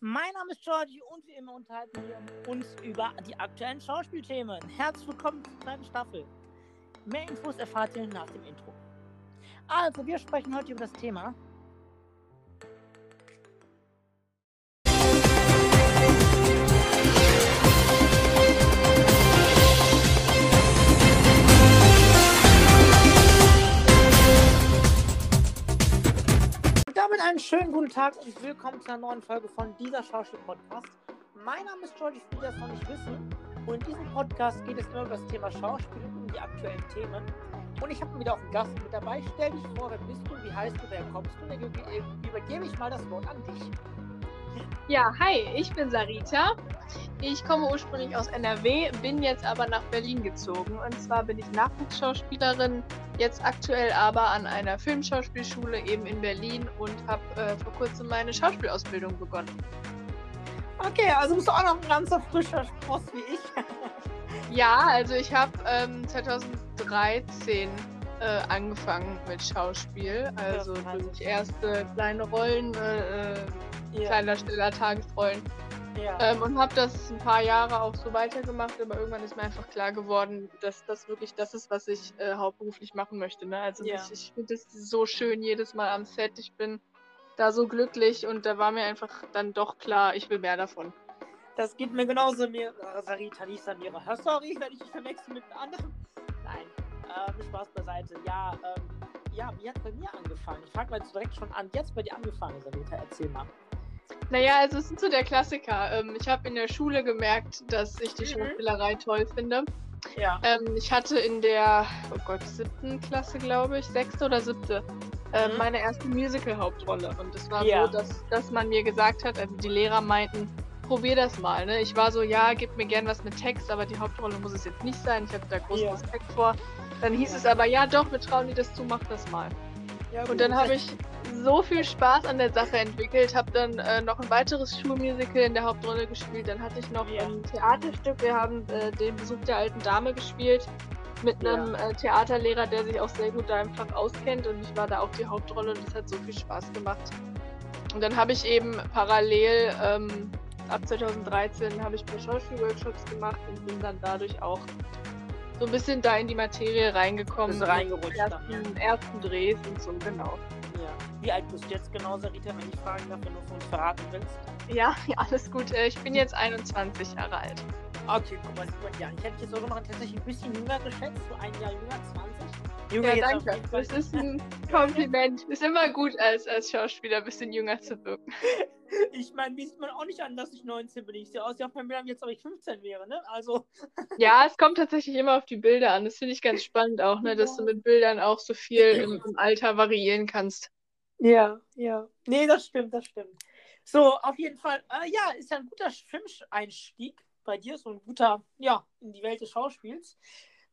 Mein Name ist Georgie und wie immer unterhalten wir uns über die aktuellen Schauspielthemen. Herzlich willkommen zur zweiten Staffel. Mehr Infos erfahrt ihr nach dem Intro. Also, wir sprechen heute über das Thema damit einen schönen guten Tag und willkommen zu einer neuen Folge von dieser Schauspiel-Podcast. Mein Name ist Georgie, für die das noch nicht wissen. Und in diesem Podcast geht es immer über das Thema Schauspiel und um die aktuellen Themen. Und ich habe wieder auch einen Gast mit dabei. Stell dich vor, wer bist du, wie heißt du, wer kommst du? Dann übergebe ich mal das Wort an dich. Ja, hi, ich bin Sarita. Ich komme ursprünglich aus NRW, bin jetzt aber nach Berlin gezogen. Und zwar bin ich Nachwuchsschauspielerin, jetzt aktuell aber an einer Filmschauspielschule eben in Berlin und habe äh, vor kurzem meine Schauspielausbildung begonnen. Okay, also bist du auch noch ein ganzer frischer Spross wie ich. ja, also ich habe ähm, 2013 äh, angefangen mit Schauspiel. Also durch erste kleine Rollen. Äh, äh ja. kleiner, schneller Tagesrollen. Ja. Ähm, und habe das ein paar Jahre auch so weitergemacht, aber irgendwann ist mir einfach klar geworden, dass das wirklich das ist, was ich äh, hauptberuflich machen möchte. Ne? Also ja. ich, ich finde es so schön jedes Mal am Set. Ich bin da so glücklich und da war mir einfach dann doch klar, ich will mehr davon. Das geht mir genauso, mir, Sarita, nicht Samira. Sorry, wenn ich dich verwechsel mit einem anderen. Nein, ähm, Spaß beiseite. Ja, ähm, ja, wie hat es bei mir angefangen? Ich frage mal jetzt direkt schon an. Jetzt bei dir angefangen, Sarita, erzähl mal. Naja, also es ist so der Klassiker. Ähm, ich habe in der Schule gemerkt, dass ich die mhm. Schauspielerei toll finde. Ja. Ähm, ich hatte in der, oh Gott, siebten Klasse, glaube ich, sechste oder siebte, äh, mhm. meine erste Musical-Hauptrolle. Und es war ja. so, dass, dass man mir gesagt hat, also die Lehrer meinten, probier das mal. Ne? Ich war so, ja, gib mir gern was mit Text, aber die Hauptrolle muss es jetzt nicht sein. Ich hatte da großen ja. Respekt vor. Dann hieß ja. es aber, ja doch, wir trauen dir das zu, mach das mal. Und dann habe ich so viel Spaß an der Sache entwickelt, habe dann äh, noch ein weiteres Schulmusical in der Hauptrolle gespielt. Dann hatte ich noch ja. ein Theaterstück. Wir haben äh, den Besuch der alten Dame gespielt mit einem ja. äh, Theaterlehrer, der sich auch sehr gut da im Fach auskennt. Und ich war da auch die Hauptrolle und das hat so viel Spaß gemacht. Und dann habe ich eben parallel ähm, ab 2013 habe ich ein paar Schauspielworkshops gemacht und bin dann dadurch auch so ein bisschen da in die Materie reingekommen. Bist reingerutscht. Ersten, ersten Drehs und so, genau. Wie alt bist du jetzt genau, Sarita, wenn ich fragen darf, wenn du von uns verraten willst? Ja, ja, alles gut. Äh, ich bin jetzt 21 Jahre alt. Okay, guck mal, ja, ich hätte jetzt sogar noch tatsächlich ein bisschen jünger geschätzt, so ein Jahr jünger, 20. Jünger ja, danke. Das ist ein Kompliment. Ist immer gut, als, als Schauspieler ein bisschen jünger zu wirken. Ich meine, mir sieht man auch nicht an, dass ich 19 bin. Ich sehe aus, wie auf meinem Bild jetzt, ob ich 15 wäre, ne? Also. Ja, es kommt tatsächlich immer auf die Bilder an. Das finde ich ganz spannend auch, ne? Dass du mit Bildern auch so viel im, im Alter variieren kannst. Ja, ja. Nee, das stimmt, das stimmt. So, auf jeden Fall, äh, ja, ist ja ein guter Filmeinstieg bei dir, so ein guter, ja, in die Welt des Schauspiels.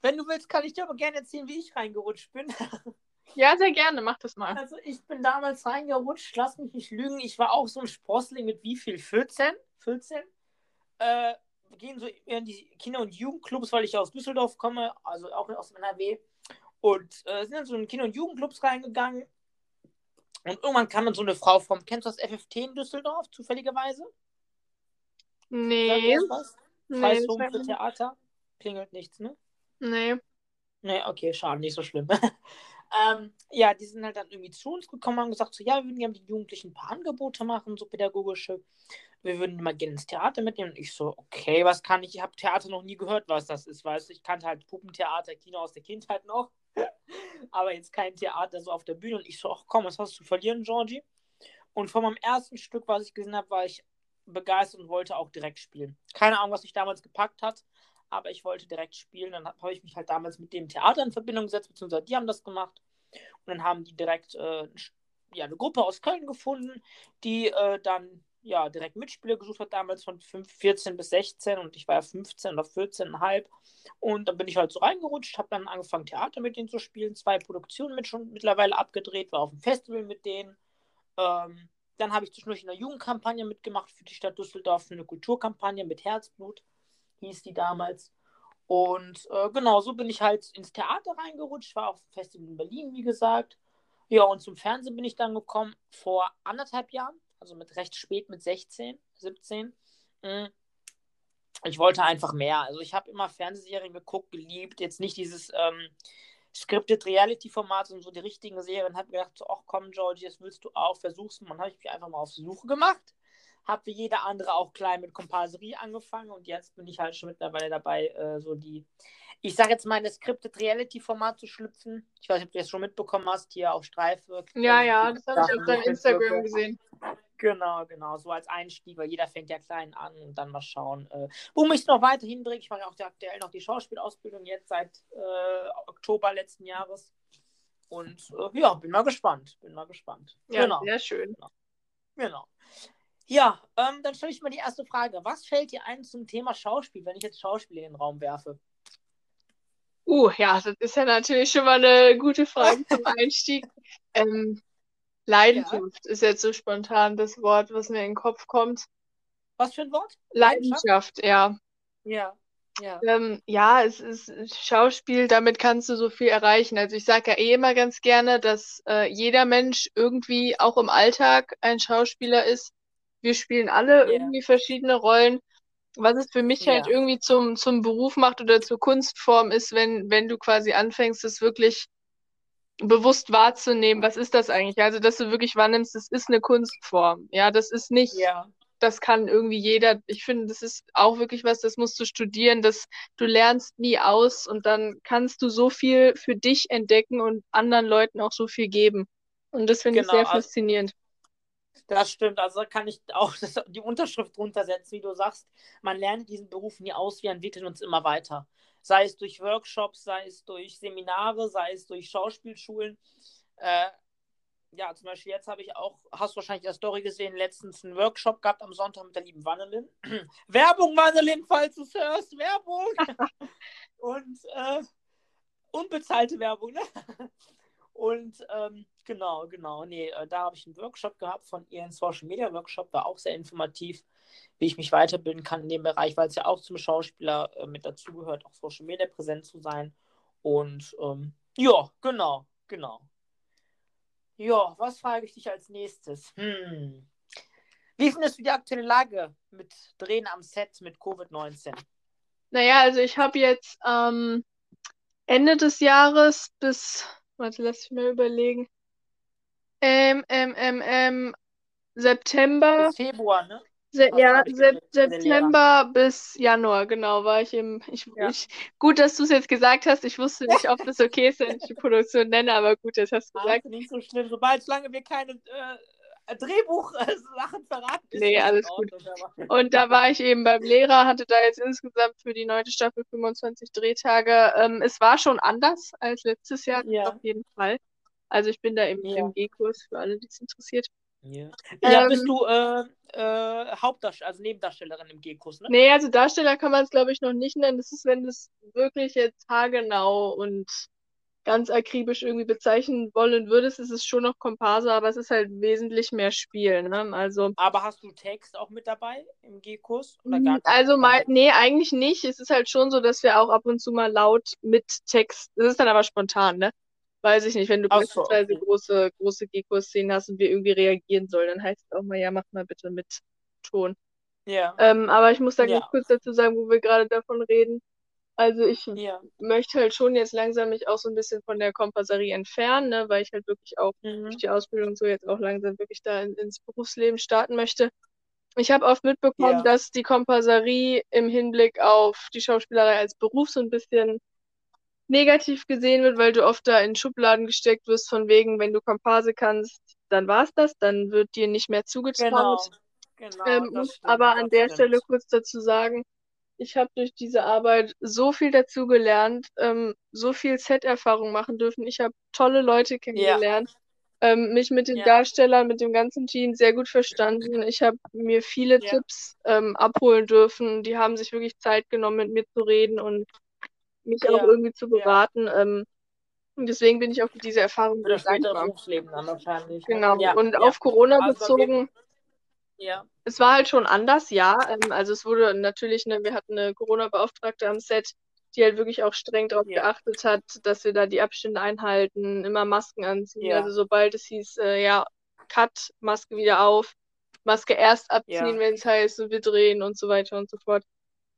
Wenn du willst, kann ich dir aber gerne erzählen, wie ich reingerutscht bin. Ja, sehr gerne, mach das mal. Also ich bin damals reingerutscht, lass mich nicht lügen. Ich war auch so ein Sprossling mit wie viel? 14? 14? Äh, wir gehen so in die Kinder- und Jugendclubs, weil ich aus Düsseldorf komme, also auch aus NRW. Und äh, sind dann so in Kinder- und Jugendclubs reingegangen. Und irgendwann kam dann so eine Frau vom, kennst du das FFT in Düsseldorf, zufälligerweise? Nee. Preishof nee, für Theater? Klingelt nichts, ne? Nee. Nee, okay, schade, nicht so schlimm. ähm, ja, die sind halt dann irgendwie zu uns gekommen und haben gesagt, so, ja, wir würden gerne den Jugendlichen ein paar Angebote machen, so pädagogische. Wir würden mal gerne ins Theater mitnehmen. Und ich so, okay, was kann ich? Ich habe Theater noch nie gehört, was das ist, weißt du. Ich kannte halt Puppentheater, Kino aus der Kindheit noch. Aber jetzt kein Theater so auf der Bühne. Und ich so, ach komm, was hast du zu verlieren, Georgie? Und von meinem ersten Stück, was ich gesehen habe, war ich begeistert und wollte auch direkt spielen. Keine Ahnung, was mich damals gepackt hat aber ich wollte direkt spielen. Dann habe ich mich halt damals mit dem Theater in Verbindung gesetzt, beziehungsweise die haben das gemacht. Und dann haben die direkt äh, ja, eine Gruppe aus Köln gefunden, die äh, dann ja direkt Mitspieler gesucht hat, damals von 5, 14 bis 16 und ich war ja 15 oder 14,5. Und dann bin ich halt so reingerutscht, habe dann angefangen, Theater mit denen zu spielen, zwei Produktionen mit schon mittlerweile abgedreht, war auf dem Festival mit denen. Ähm, dann habe ich zwischendurch in einer Jugendkampagne mitgemacht für die Stadt Düsseldorf, für eine Kulturkampagne mit Herzblut hieß die damals. Und äh, genau, so bin ich halt ins Theater reingerutscht, war auf dem Festival in Berlin, wie gesagt. Ja, und zum Fernsehen bin ich dann gekommen vor anderthalb Jahren. Also mit recht spät, mit 16, 17. Mhm. Ich wollte einfach mehr. Also ich habe immer Fernsehserien geguckt, geliebt. Jetzt nicht dieses ähm, Scripted Reality-Format, sondern so die richtigen Serien. Habe gedacht, so, ach komm, Georgie, das willst du auch, versuch's mal. Dann habe ich mich einfach mal auf die Suche gemacht. Habe wie jeder andere auch klein mit Komparserie angefangen und jetzt bin ich halt schon mittlerweile dabei, äh, so die ich sage jetzt mal, in das Scripted Reality-Format zu schlüpfen. Ich weiß nicht, ob du das schon mitbekommen hast, hier auf Streife. Ja, ja, das habe ich auf deinem Instagram gesehen. Genau, genau, so als Einstieg, weil jeder fängt ja klein an und dann mal schauen, äh, wo mich noch weiterhin bringt. Ich mache ja auch aktuell noch die Schauspielausbildung jetzt seit äh, Oktober letzten Jahres. Und äh, ja, bin mal gespannt. Bin mal gespannt. Ja, genau. sehr schön. Genau. genau. Ja, ähm, dann stelle ich mal die erste Frage. Was fällt dir ein zum Thema Schauspiel, wenn ich jetzt Schauspiel in den Raum werfe? Uh, ja, das ist ja natürlich schon mal eine gute Frage zum Einstieg. Ähm, Leidenschaft ja. ist jetzt so spontan das Wort, was mir in den Kopf kommt. Was für ein Wort? Leidenschaft, ja. Ja. Ja. Ähm, ja, es ist Schauspiel, damit kannst du so viel erreichen. Also ich sage ja eh immer ganz gerne, dass äh, jeder Mensch irgendwie auch im Alltag ein Schauspieler ist. Wir spielen alle yeah. irgendwie verschiedene Rollen was es für mich halt irgendwie zum, zum Beruf macht oder zur Kunstform ist, wenn, wenn du quasi anfängst, es wirklich bewusst wahrzunehmen, was ist das eigentlich? Also, dass du wirklich wahrnimmst, das ist eine Kunstform. Ja, das ist nicht, ja. das kann irgendwie jeder. Ich finde, das ist auch wirklich was, das musst du studieren, das du lernst nie aus und dann kannst du so viel für dich entdecken und anderen Leuten auch so viel geben. Und das finde genau, ich sehr also faszinierend. Das stimmt, also kann ich auch das, die Unterschrift drunter setzen, wie du sagst. Man lernt diesen Beruf nie aus, wir entwickeln uns immer weiter. Sei es durch Workshops, sei es durch Seminare, sei es durch Schauspielschulen. Äh, ja, zum Beispiel jetzt habe ich auch, hast du wahrscheinlich in der Story gesehen, letztens einen Workshop gehabt am Sonntag mit der lieben Wannelin. Werbung, Wannelin, falls du es hörst, Werbung! Und äh, unbezahlte Werbung, ne? Und ähm, genau, genau, nee, äh, da habe ich einen Workshop gehabt von ihr, einen Social Media Workshop, war auch sehr informativ, wie ich mich weiterbilden kann in dem Bereich, weil es ja auch zum Schauspieler äh, mit dazugehört, auch Social Media präsent zu sein. Und ähm, ja, genau, genau. Ja, was frage ich dich als nächstes? Hm. Wie findest du die aktuelle Lage mit Drehen am Set mit Covid-19? Naja, also ich habe jetzt ähm, Ende des Jahres bis Warte, lass mich mal überlegen. Ähm, ähm, ähm, ähm, September. Bis Februar, ne? Se ja, Se September bis Januar, genau, war ich im. Ich, ja. ich, gut, dass du es jetzt gesagt hast. Ich wusste nicht, ob das okay ist, wenn ich die Produktion nenne, aber gut, das hast du gesagt. Ah, nicht so schlimm. Sobald, solange wir keine äh, Drehbuch-Sachen verraten. Nee, alles gut. Und da war ich eben beim Lehrer, hatte da jetzt insgesamt für die neunte Staffel 25 Drehtage. Ähm, es war schon anders als letztes Jahr, ja. auf jeden Fall. Also ich bin da im, ja. im G-Kurs für alle, die es interessiert. Ja, ja ähm, bist du äh, äh, Hauptdarsteller, also Nebendarstellerin im G-Kurs, ne? Nee, also Darsteller kann man es, glaube ich, noch nicht nennen. Das ist, wenn du es wirklich jetzt haargenau und ganz akribisch irgendwie bezeichnen wollen würdest, ist es schon noch Komparse, aber es ist halt wesentlich mehr Spiel. Ne? Also, aber hast du Text auch mit dabei im G-Kurs? Also mal, nee, eigentlich nicht. Es ist halt schon so, dass wir auch ab und zu mal laut mit Text, das ist dann aber spontan, ne? Weiß ich nicht, wenn du Ach beispielsweise okay. große, große G-Kurs-Szenen hast und wir irgendwie reagieren sollen, dann heißt es auch mal, ja, mach mal bitte mit Ton. Ja. Ähm, aber ich muss da ja. ganz kurz dazu sagen, wo wir gerade davon reden. Also ich ja. möchte halt schon jetzt langsam mich auch so ein bisschen von der Kompasserie entfernen, ne, weil ich halt wirklich auch mhm. durch die Ausbildung so jetzt auch langsam wirklich da in, ins Berufsleben starten möchte. Ich habe oft mitbekommen, ja. dass die Kompasserie im Hinblick auf die Schauspielerei als Beruf so ein bisschen negativ gesehen wird, weil du oft da in Schubladen gesteckt wirst, von wegen, wenn du Komparse kannst, dann war's das, dann wird dir nicht mehr zugetraut. Genau, genau, ähm, stimmt, aber an der stimmt. Stelle kurz dazu sagen, ich habe durch diese Arbeit so viel dazugelernt, ähm, so viel Set-Erfahrung machen dürfen. Ich habe tolle Leute kennengelernt, ja. ähm, mich mit den ja. Darstellern, mit dem ganzen Team sehr gut verstanden. Ich habe mir viele ja. Tipps ähm, abholen dürfen. Die haben sich wirklich Zeit genommen, mit mir zu reden und mich auch irgendwie zu beraten. Ähm, und deswegen bin ich auch für diese Erfahrung sehr dankbar. Berufsleben dann wahrscheinlich. Ne? Genau. Und auf Corona also bezogen ja. Es war halt schon anders, ja. Ähm, also es wurde natürlich, ne, wir hatten eine Corona-Beauftragte am Set, die halt wirklich auch streng darauf ja. geachtet hat, dass wir da die Abstände einhalten, immer Masken anziehen. Ja. Also sobald es hieß, äh, ja, Cut, Maske wieder auf, Maske erst abziehen, ja. wenn es heißt, wir drehen und so weiter und so fort.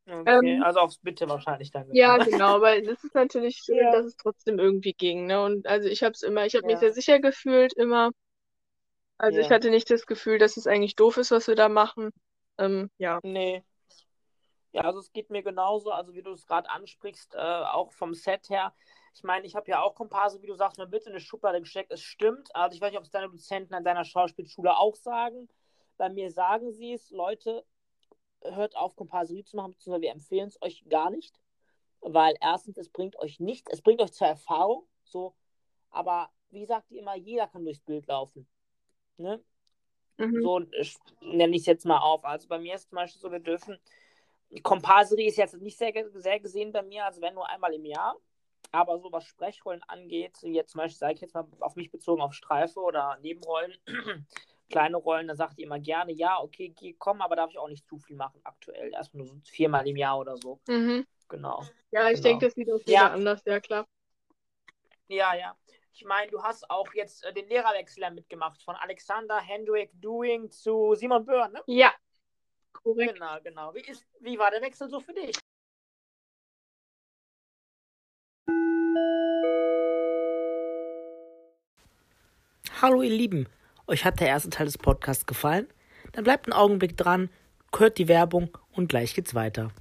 Okay, ähm, also aufs Bitte wahrscheinlich dann. Ja, genau, weil das ist natürlich schön, ja. dass es trotzdem irgendwie ging. Ne? Und also ich habe es immer, ich habe ja. mich sehr sicher gefühlt immer. Also ich hatte nicht das Gefühl, dass es eigentlich doof ist, was wir da machen. Ähm, ja. Nee. Ja, also es geht mir genauso, also wie du es gerade ansprichst, äh, auch vom Set her. Ich meine, ich habe ja auch Komparse, wie du sagst, mir bitte eine Schublade gesteckt. Es stimmt. Also ich weiß nicht, ob es deine Dozenten an deiner Schauspielschule auch sagen. Bei mir sagen sie es, Leute, hört auf, Komparserie zu machen, beziehungsweise wir empfehlen es euch gar nicht. Weil erstens, es bringt euch nichts, es bringt euch zur Erfahrung, so, aber wie sagt ihr immer, jeder kann durchs Bild laufen. Ne? Mhm. So nenne ich es jetzt mal auf. Also bei mir ist zum Beispiel so, wir dürfen, Komparserie ist jetzt nicht sehr, sehr gesehen bei mir, also wenn nur einmal im Jahr. Aber so was Sprechrollen angeht, jetzt zum Beispiel sage ich jetzt mal auf mich bezogen auf Streife oder Nebenrollen, kleine Rollen, da sagt ihr immer gerne, ja, okay, geh, komm, aber darf ich auch nicht zu viel machen aktuell. Erstmal nur so viermal im Jahr oder so. Mhm. Genau. Ja, ich genau. denke, das sieht auch wieder ja. anders, ja klar. Ja, ja. Ich meine, du hast auch jetzt äh, den Lehrerwechsel mitgemacht, von Alexander Hendrik Doing zu Simon Böhr, ne? Ja, korrekt. Genau, genau. Wie, ist, wie war der Wechsel so für dich? Hallo ihr Lieben, euch hat der erste Teil des Podcasts gefallen? Dann bleibt einen Augenblick dran, hört die Werbung und gleich geht's weiter.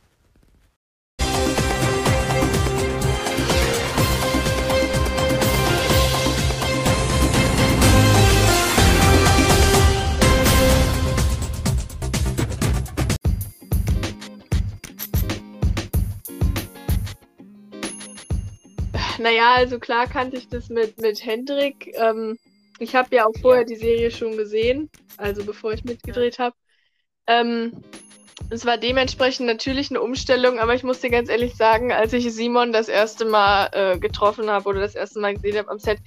Naja, also klar kannte ich das mit, mit Hendrik. Ähm, ich habe ja auch vorher die Serie schon gesehen, also bevor ich mitgedreht habe. Ähm, es war dementsprechend natürlich eine Umstellung, aber ich muss dir ganz ehrlich sagen, als ich Simon das erste Mal äh, getroffen habe oder das erste Mal gesehen habe am Set,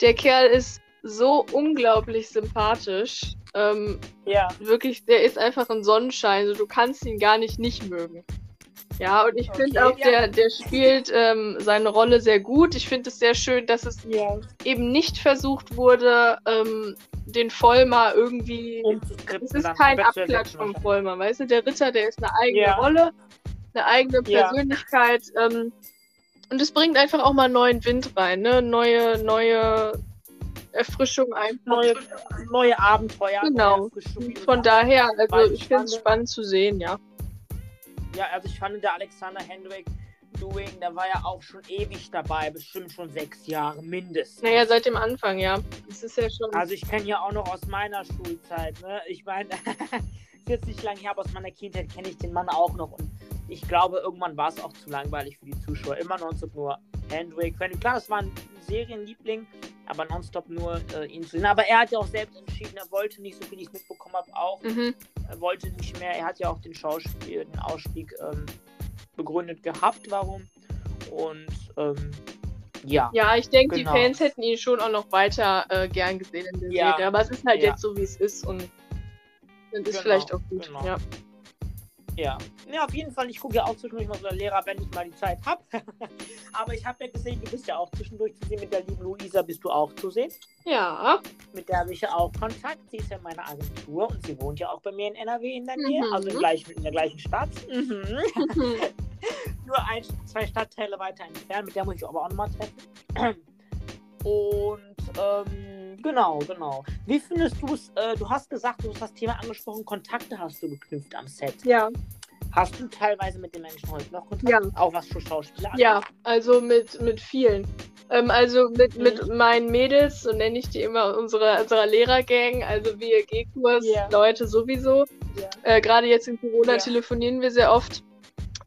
der Kerl ist so unglaublich sympathisch. Ähm, ja. Wirklich, der ist einfach ein Sonnenschein. So, du kannst ihn gar nicht nicht mögen. Ja, und ich okay, finde auch, ja. der, der spielt ähm, seine Rolle sehr gut. Ich finde es sehr schön, dass es ja. eben nicht versucht wurde, ähm, den Vollmer irgendwie. Es ist kein Abklatsch vom Vollmer, weißt du? Der Ritter, der ist eine eigene ja. Rolle, eine eigene Persönlichkeit. Ähm, und es bringt einfach auch mal neuen Wind rein, ne? Neue, neue Erfrischung einfach. Neue, neue Abenteuer. Genau. Von daher, also ich finde es spannend zu sehen, ja. Ja, also ich fand der Alexander Hendrik Doing, der war ja auch schon ewig dabei, bestimmt schon sechs Jahre mindestens. Naja, seit dem Anfang, ja. Das ist ja schon. Also ich kenne ja auch noch aus meiner Schulzeit, ne? Ich meine, ist jetzt nicht lange her, aber aus meiner Kindheit kenne ich den Mann auch noch und ich glaube, irgendwann war es auch zu langweilig für die Zuschauer. Immer nonstop nur Hendrik. Klar, das war ein Serienliebling, aber nonstop nur äh, ihn zu sehen. Aber er hat ja auch selbst entschieden, er wollte nicht, so viel ich es mitbekommen habe, auch. Mhm. Er wollte nicht mehr. Er hat ja auch den Schauspiel, den Ausstieg ähm, begründet gehabt, warum. Und ähm, ja. Ja, ich denke, genau. die Fans hätten ihn schon auch noch weiter äh, gern gesehen in der ja. Serie. Aber es ist halt ja. jetzt so, wie es ist und dann ist genau. vielleicht auch gut. Genau. Ja. Ja. ja, auf jeden Fall. Ich gucke ja auch zwischendurch mal so der Lehrer, wenn ich mal die Zeit habe. Aber ich habe ja gesehen, du bist ja auch zwischendurch zu sehen. Mit der lieben Luisa bist du auch zu sehen. Ja. Mit der habe ich ja auch Kontakt. Sie ist ja in meiner Agentur und sie wohnt ja auch bei mir in NRW in der Nähe, mhm. also in, gleich, in der gleichen Stadt. Mhm. Nur ein, zwei Stadtteile weiter entfernt. Mit der muss ich aber auch nochmal treffen. Und ähm, genau, genau. Wie findest du es? Äh, du hast gesagt, du hast das Thema angesprochen, Kontakte hast du geknüpft am Set. Ja. Hast du teilweise mit den Menschen heute noch Kontakt? Ja. Auch was für Schauspieler Ja, also mit, mit vielen. Ähm, also mit, mhm. mit meinen Mädels, so nenne ich die immer, unsere, unserer Lehrergang, also WG-Kurs, yeah. Leute sowieso. Yeah. Äh, Gerade jetzt in Corona yeah. telefonieren wir sehr oft.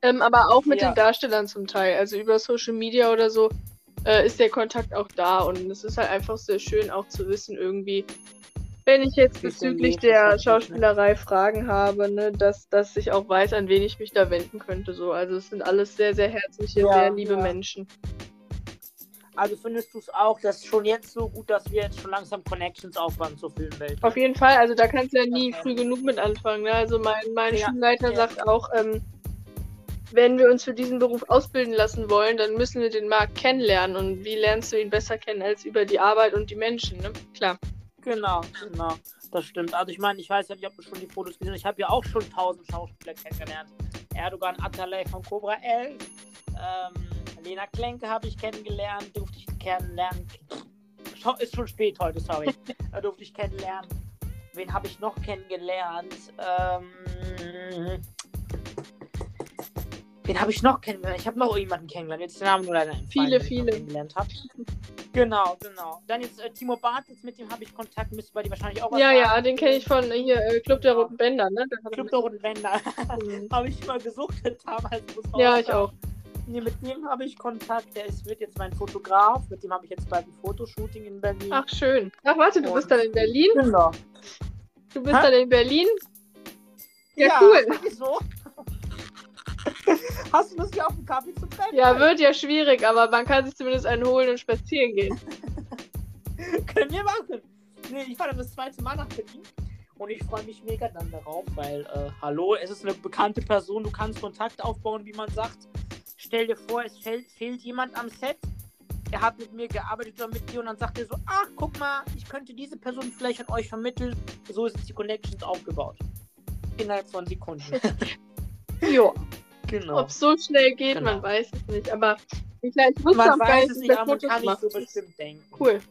Ähm, aber auch mit den Darstellern zum Teil, also über Social Media oder so äh, ist der Kontakt auch da. Und es ist halt einfach sehr schön auch zu wissen, irgendwie, wenn ich jetzt bezüglich der Schauspielerei Fragen habe, ne, dass, dass ich auch weiß, an wen ich mich da wenden könnte. So. Also es sind alles sehr, sehr herzliche, ja, sehr liebe ja. Menschen. Also findest du es auch, dass schon jetzt so gut, dass wir jetzt schon langsam Connections aufbauen zur Filmwelt? Ne? Auf jeden Fall, also da kannst du ja nie okay. früh genug mit anfangen. Ne? Also mein, mein ja, Schulleiter sagt auch, ähm, wenn wir uns für diesen Beruf ausbilden lassen wollen, dann müssen wir den Markt kennenlernen. Und wie lernst du ihn besser kennen als über die Arbeit und die Menschen, ne? Klar. Genau, genau. Das stimmt. Also ich meine, ich weiß ja nicht, ob du schon die Fotos gesehen hast. Ich habe ja auch schon tausend Schauspieler kennengelernt. Erdogan Atalay von Cobra 11. Ähm, Lena Klenke habe ich kennengelernt. Durfte ich kennenlernen. Ist schon spät heute, sorry. durfte ich kennenlernen. Wen habe ich noch kennengelernt? Ähm, wen habe ich noch kennengelernt? Ich habe noch jemanden kennengelernt. Jetzt den Namen nur leider Viele, viele. Kennengelernt habe. Genau, genau. Dann jetzt äh, Timo Bartels, mit dem habe ich Kontakt, müsste bei dir wahrscheinlich auch was Ja, ja, den kenne ich von hier äh, Club der Roten Bänder, ne? Club der Roten Bänder. Mhm. habe ich mal gesucht damals. Ja, ich auch. Nee, mit dem habe ich Kontakt. Der ist, wird jetzt mein Fotograf. Mit dem habe ich jetzt bald ein Fotoshooting in Berlin. Ach, schön. Ach, warte, du Und bist dann in Berlin? Genau. Du bist Hä? dann in Berlin? Ja, ja cool. Wieso? Hast du Lust, hier auf den Kaffee zu treffen? Ja, wird ja schwierig, aber man kann sich zumindest einen holen und spazieren gehen. Können wir machen. Nee, ich fahre dann das zweite Mal nach Berlin. Und ich freue mich mega dann darauf, weil, äh, hallo, es ist eine bekannte Person, du kannst Kontakt aufbauen, wie man sagt. Stell dir vor, es fehlt, fehlt jemand am Set. Er hat mit mir gearbeitet oder mit dir und dann sagt er so, ach, guck mal, ich könnte diese Person vielleicht an euch vermitteln. So ist die Connections aufgebaut. Innerhalb von Sekunden. jo. Genau. Ob es so schnell geht, genau. man weiß es nicht. Aber ich, ich wusste man auch gar nicht, dass du Fotos kann machst. So bestimmt denken. Cool.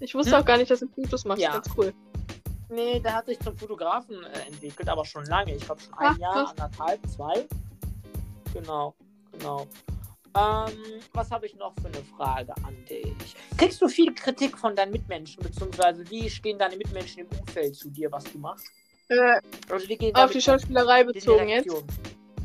Ich wusste hm? auch gar nicht, dass du Fotos machst. Ja. Ganz cool. Nee, der hat sich zum Fotografen äh, entwickelt, aber schon lange. Ich glaube schon ein Ach, Jahr, anderthalb, zwei. Genau, genau. Ähm, was habe ich noch für eine Frage an dich? Kriegst du viel Kritik von deinen Mitmenschen, beziehungsweise wie stehen deine Mitmenschen im Umfeld zu dir, was du machst? Äh, also, auf die Schauspielerei bezogen jetzt?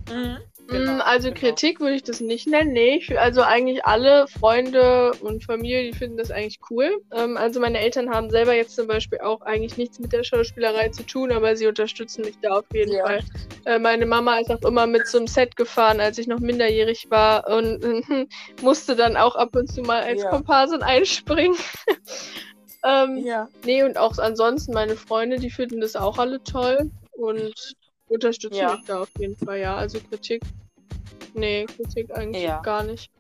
Mhm. Genau, mm, also genau. Kritik würde ich das nicht nennen, nee. Also eigentlich alle Freunde und Familie, die finden das eigentlich cool. Ähm, also meine Eltern haben selber jetzt zum Beispiel auch eigentlich nichts mit der Schauspielerei zu tun, aber sie unterstützen mich da auf jeden ja. Fall. Äh, meine Mama ist auch immer mit zum Set gefahren, als ich noch minderjährig war und äh, musste dann auch ab und zu mal als ja. Komparsin einspringen. ähm, ja. Nee, und auch ansonsten meine Freunde, die finden das auch alle toll und unterstützen ja. da auf jeden Fall, ja. Also Kritik. Nee, Kritik eigentlich ja. gar nicht.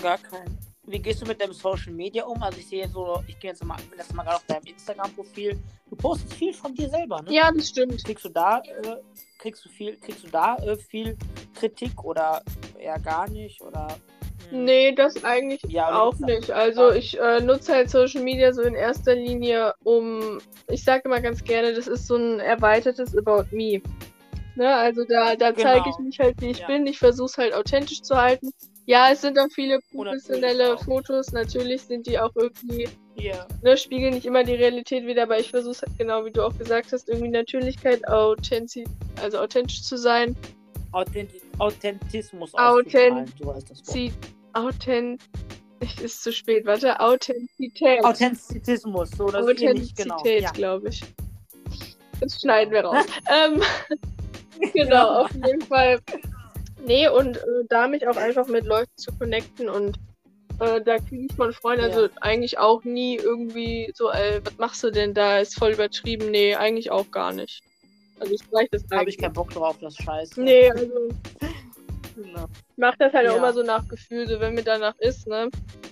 Gar kein. Wie gehst du mit deinem Social Media um? Also ich sehe so, ich gehe jetzt mal, mal gerade auf deinem Instagram-Profil. Du postest viel von dir selber, ne? Ja, das stimmt. Kriegst du da, äh, kriegst du viel, kriegst du da äh, viel Kritik oder eher gar nicht? Oder hm. Nee, das eigentlich ja, auch nicht. Also ich äh, nutze halt Social Media so in erster Linie, um, ich sage immer ganz gerne, das ist so ein erweitertes About Me. Ne? Also da, da genau. zeige ich mich halt, wie ich ja. bin. Ich versuche es halt authentisch zu halten. Ja, es sind auch viele professionelle. Fotos. Natürlich sind die auch irgendwie, yeah. ne, spiegeln nicht immer die Realität wieder, aber ich versuche es halt genau, wie du auch gesagt hast, irgendwie Natürlichkeit, Authentiz also authentisch zu sein. Authenti Authentismus Authentizität. Authent ist zu spät, warte. Authentizität. Authentizismus, so das Authentizität, genau. Ja. glaube ich. Das schneiden wir raus. ähm, genau, auf jeden Fall. Nee, und äh, da mich auch einfach mit Leuten zu connecten und äh, da kriege ich von Freunden also ja. eigentlich auch nie irgendwie so, ey, was machst du denn da? Ist voll übertrieben. Nee, eigentlich auch gar nicht. Also ich reicht das Habe ich keinen Bock drauf, das Scheiße. Nee, also. genau. Ich mach das halt ja. auch immer so nach Gefühl, so wenn mir danach ist, ne?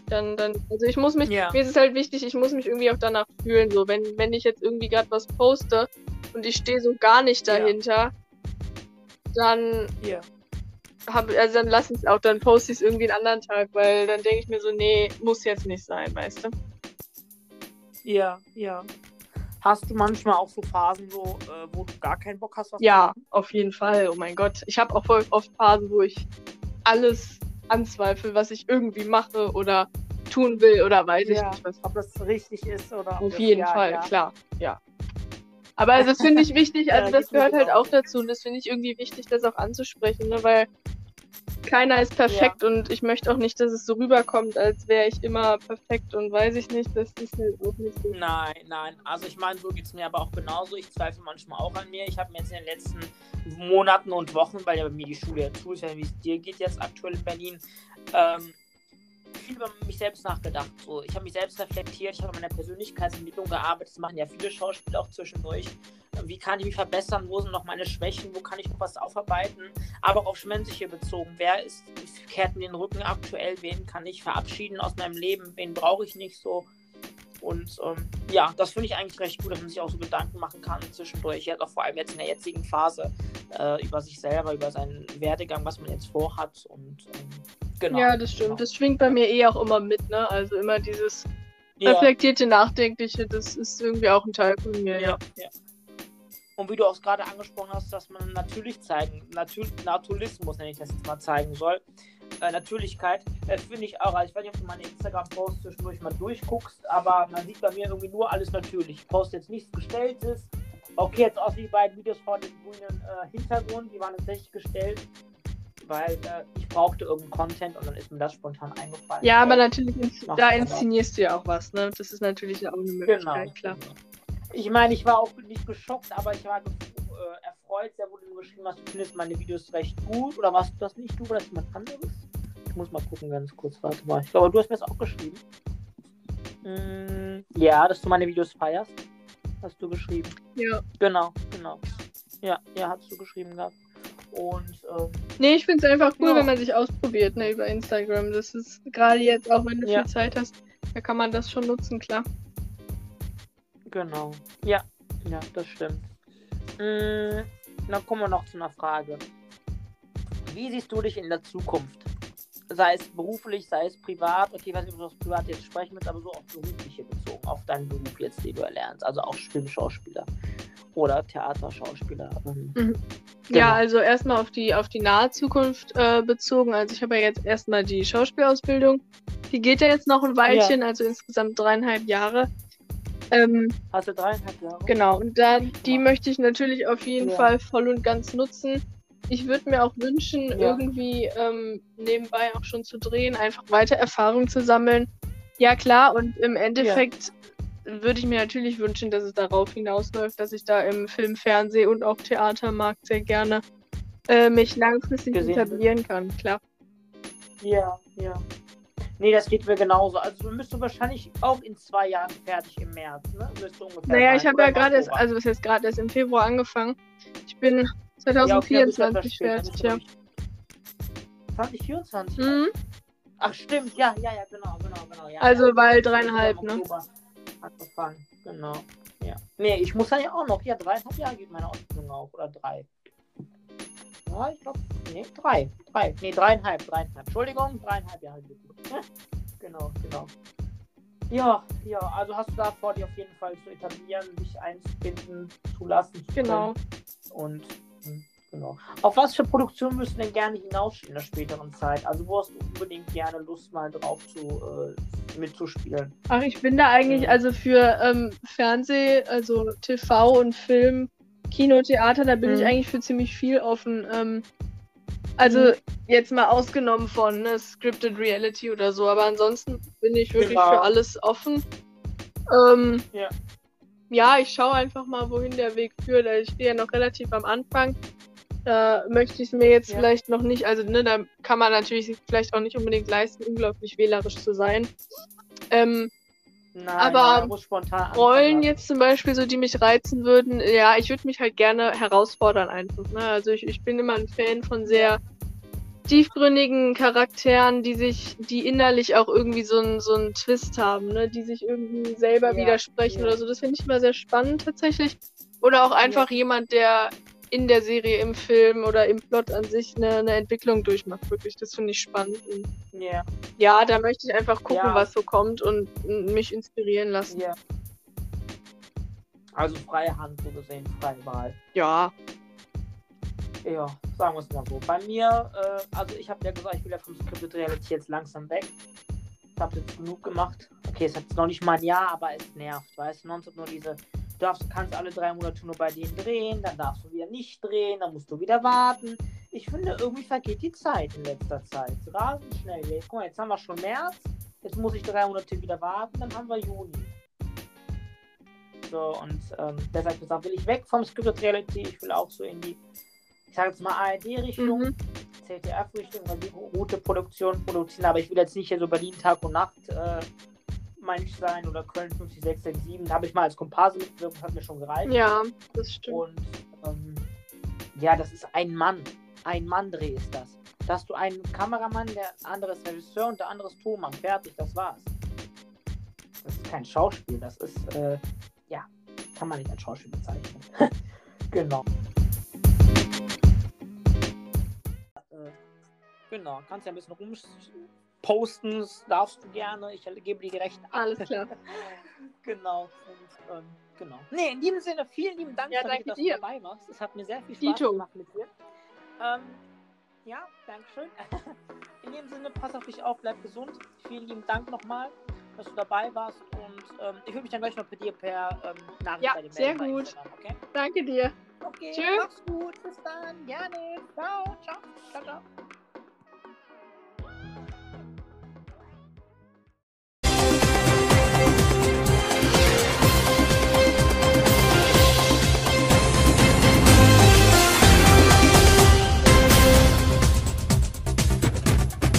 Dann, dann, also ich muss mich, ja. mir ist es halt wichtig, ich muss mich irgendwie auch danach fühlen, so wenn, wenn ich jetzt irgendwie gerade was poste und ich stehe so gar nicht dahinter, dann ja. Hab, also dann lass ich es auch, dann poste ich es irgendwie einen anderen Tag, weil dann denke ich mir so, nee, muss jetzt nicht sein, weißt du? Ja, ja. Hast du manchmal auch so Phasen, so, äh, wo du gar keinen Bock hast? ja, auf jeden Fall. Oh mein Gott. Ich habe auch voll oft Phasen, wo ich alles anzweifle, was ich irgendwie mache oder tun will oder weiß ja, ich nicht was. Ob das richtig ist oder. Auf jeden ja, Fall, ja. klar. Ja. Aber das finde ich wichtig, also das gehört halt auch dazu und das finde ich irgendwie wichtig, das auch anzusprechen, ne? weil keiner ist perfekt ja. und ich möchte auch nicht, dass es so rüberkommt, als wäre ich immer perfekt und weiß ich nicht, das ist halt auch nicht so. Nein, nein, also ich meine, so geht es mir aber auch genauso. Ich zweifle manchmal auch an mir. Ich habe mir jetzt in den letzten Monaten und Wochen, weil ja bei mir die Schule ja zu ist, wie es dir geht jetzt aktuell in Berlin, ähm, viel über mich selbst nachgedacht. So, ich habe mich selbst reflektiert, ich habe an meiner Persönlichkeitsentwicklung gearbeitet. Das machen ja viele Schauspieler auch zwischendurch. Wie kann ich mich verbessern? Wo sind noch meine Schwächen? Wo kann ich noch was aufarbeiten? Aber auch auf Schmännliche bezogen. Wer ist, kehrt mir den Rücken aktuell? Wen kann ich verabschieden aus meinem Leben? Wen brauche ich nicht so? Und ähm, ja, das finde ich eigentlich recht gut, dass man sich auch so Gedanken machen kann zwischendurch, ja, auch vor allem jetzt in der jetzigen Phase, äh, über sich selber, über seinen Werdegang, was man jetzt vorhat. Und ähm, genau. Ja, das stimmt. Genau. Das schwingt bei mir eh auch immer mit, ne? Also immer dieses ja. reflektierte, nachdenkliche, das ist irgendwie auch ein Teil von mir. Ja, ja. Und wie du auch gerade angesprochen hast, dass man natürlich zeigen, Natur Naturalismus, nenne ich das jetzt mal, zeigen soll. Äh, Natürlichkeit, äh, finde ich auch. Also ich weiß nicht, ob du meine Instagram-Posts zwischendurch mal durchguckst, aber man sieht bei mir irgendwie nur alles natürlich. Ich poste jetzt nichts Gestelltes. Okay, jetzt auch die beiden Videos vor dem grünen äh, Hintergrund, die waren tatsächlich gestellt, weil äh, ich brauchte irgendeinen Content und dann ist mir das spontan eingefallen. Ja, aber natürlich, da inszenierst du ja auch was, ne? Das ist natürlich auch eine Möglichkeit, genau. klar. Ich meine, ich war auch nicht geschockt, aber ich war äh, erfreut, sehr wo du geschrieben hast, du findest meine Videos recht gut. Oder warst du das nicht du, war das jemand anderes? Ich muss mal gucken, ganz kurz. Warte mal. Ich glaube, du hast mir das auch geschrieben. Mm, ja, dass du meine Videos feierst. Hast du geschrieben. Ja. Genau, genau. Ja, ja, hast du geschrieben gehabt. Und, ähm, Nee, ich finde es einfach cool, ja. wenn man sich ausprobiert, ne, über Instagram. Das ist gerade jetzt, auch wenn du ja. viel Zeit hast, da kann man das schon nutzen, klar. Genau. Ja, ja, das stimmt. Mmh, dann kommen wir noch zu einer Frage. Wie siehst du dich in der Zukunft? Sei es beruflich, sei es privat. Okay, ich weiß nicht, ob du das privat jetzt sprechen willst, aber so auf berufliche bezogen, auf deinen Beruf jetzt, den du erlernst. Also auch Stimmschauspieler oder Theaterschauspieler. Mhm. Mhm. Genau. Ja, also erstmal auf die, auf die nahe Zukunft äh, bezogen. Also ich habe ja jetzt erstmal die Schauspielausbildung. Die geht ja jetzt noch ein Weilchen, ja. also insgesamt dreieinhalb Jahre. Ähm, du dreieinhalb Jahre? Genau, und da, die möchte ich natürlich auf jeden ja. Fall voll und ganz nutzen. Ich würde mir auch wünschen, ja. irgendwie ähm, nebenbei auch schon zu drehen, einfach weiter Erfahrung zu sammeln. Ja, klar, und im Endeffekt ja. Würde ich mir natürlich wünschen, dass es darauf hinausläuft, dass ich da im Film, Fernseh und auch Theatermarkt sehr gerne äh, mich langfristig Gesehen etablieren kann, klar. Ja, ja. Nee, das geht mir genauso. Also du müsstest wahrscheinlich auch in zwei Jahren fertig im März, ne? Naja, sein. ich habe ja gerade erst, also was jetzt gerade erst im Februar angefangen. Ich bin 2024 ja, okay, fertig, ja. 2024? Mhm. Ach stimmt, ja, ja, ja, genau, genau, genau. Ja, also weil dreieinhalb, ne? Angefangen, genau. Ja. Nee, ich muss dann ja auch noch, ja, dreieinhalb Jahre geht meine Ausbildung auch, oder drei. Ja, ich glaube, nee, drei. Drei. Nee, dreieinhalb, dreieinhalb. Entschuldigung, dreieinhalb Jahre. genau, genau. Ja, ja, also hast du da vor, dich auf jeden Fall zu etablieren, dich einzubinden, zu lassen. Zu genau. Und genau. Auf was für Produktionen müssen denn gerne hinaus in der späteren Zeit? Also wo hast du unbedingt gerne Lust mal drauf zu äh, mitzuspielen? Ach, ich bin da eigentlich, mhm. also für ähm, Fernseh, also TV und Film Kino, Theater, da bin mhm. ich eigentlich für ziemlich viel offen. Ähm, also mhm. jetzt mal ausgenommen von ne, Scripted Reality oder so, aber ansonsten bin ich wirklich genau. für alles offen. Ähm, ja. ja, ich schaue einfach mal, wohin der Weg führt. Also ich stehe ja noch relativ am Anfang. Da möchte ich es mir jetzt ja. vielleicht noch nicht, also ne, da kann man natürlich vielleicht auch nicht unbedingt leisten, unglaublich wählerisch zu sein. Ähm, Nein, aber ja, Rollen jetzt zum Beispiel, so die mich reizen würden, ja, ich würde mich halt gerne herausfordern einfach. Ne? Also ich, ich bin immer ein Fan von sehr tiefgründigen Charakteren, die sich, die innerlich auch irgendwie so einen so einen Twist haben, ne? die sich irgendwie selber ja, widersprechen ja. oder so. Das finde ich immer sehr spannend tatsächlich. Oder auch einfach jemand, der in der Serie, im Film oder im Plot an sich eine, eine Entwicklung durchmacht. Wirklich, das finde ich spannend. Ja. Ja, da möchte ich einfach gucken, ja. was so kommt und mich inspirieren lassen. Ja. Also freie Hand, so gesehen, freie Wahl. Ja. Ja, sagen wir es mal so. Bei mir, äh, also ich habe ja gesagt, ich will ja vom Scripted Reality jetzt langsam weg. Ich habe jetzt genug gemacht. Okay, es hat jetzt noch nicht mal ein Jahr, aber es nervt, weißt du, nonstop nur diese darfst, kannst alle drei Monate nur bei denen drehen, dann darfst du wieder nicht drehen, dann musst du wieder warten. Ich finde, irgendwie vergeht die Zeit in letzter Zeit. Rasend schnell. Guck mal, jetzt haben wir schon März, jetzt muss ich drei Monate wieder warten, dann haben wir Juni. So, und ähm, deshalb gesagt, will ich weg vom Scripted Reality, ich will auch so in die, ich sage jetzt mal ARD-Richtung, mhm. ZDF-Richtung, weil die gute Produktion produzieren, aber ich will jetzt nicht hier so Berlin Tag und Nacht äh, meine ich sein, oder Köln 50667. Da habe ich mal als Komparse mitgewirkt, hat mir schon gereicht. Ja, das stimmt. Und ähm, ja, das ist ein Mann. Ein Mann-Dreh ist das. Da hast du einen Kameramann, der andere ist Regisseur und der andere ist Thomann. Fertig, das war's. Das ist kein Schauspiel. Das ist, äh, ja, kann man nicht als Schauspiel bezeichnen. genau. Äh, genau, kannst ja ein bisschen rumposten, darfst du gerne. Ich gebe dir die Rechte. Alles klar. genau. Und, ähm, genau. Nee, in diesem Sinne, vielen lieben Dank, ja, dass du dabei warst. Es hat mir sehr viel Spaß Dito. gemacht mit dir. Ähm, ja, danke schön. In dem Sinne, pass auf dich auf, bleib gesund. Vielen lieben Dank nochmal, dass du dabei warst. Und ähm, ich würde mich dann gleich noch bei dir per ähm, Nachricht ja, bei dir melden. Sehr gut. Okay? Danke dir. Okay, Tschüss. mach's gut. Bis dann. Gerne. Ciao. Ciao. Ciao, ciao.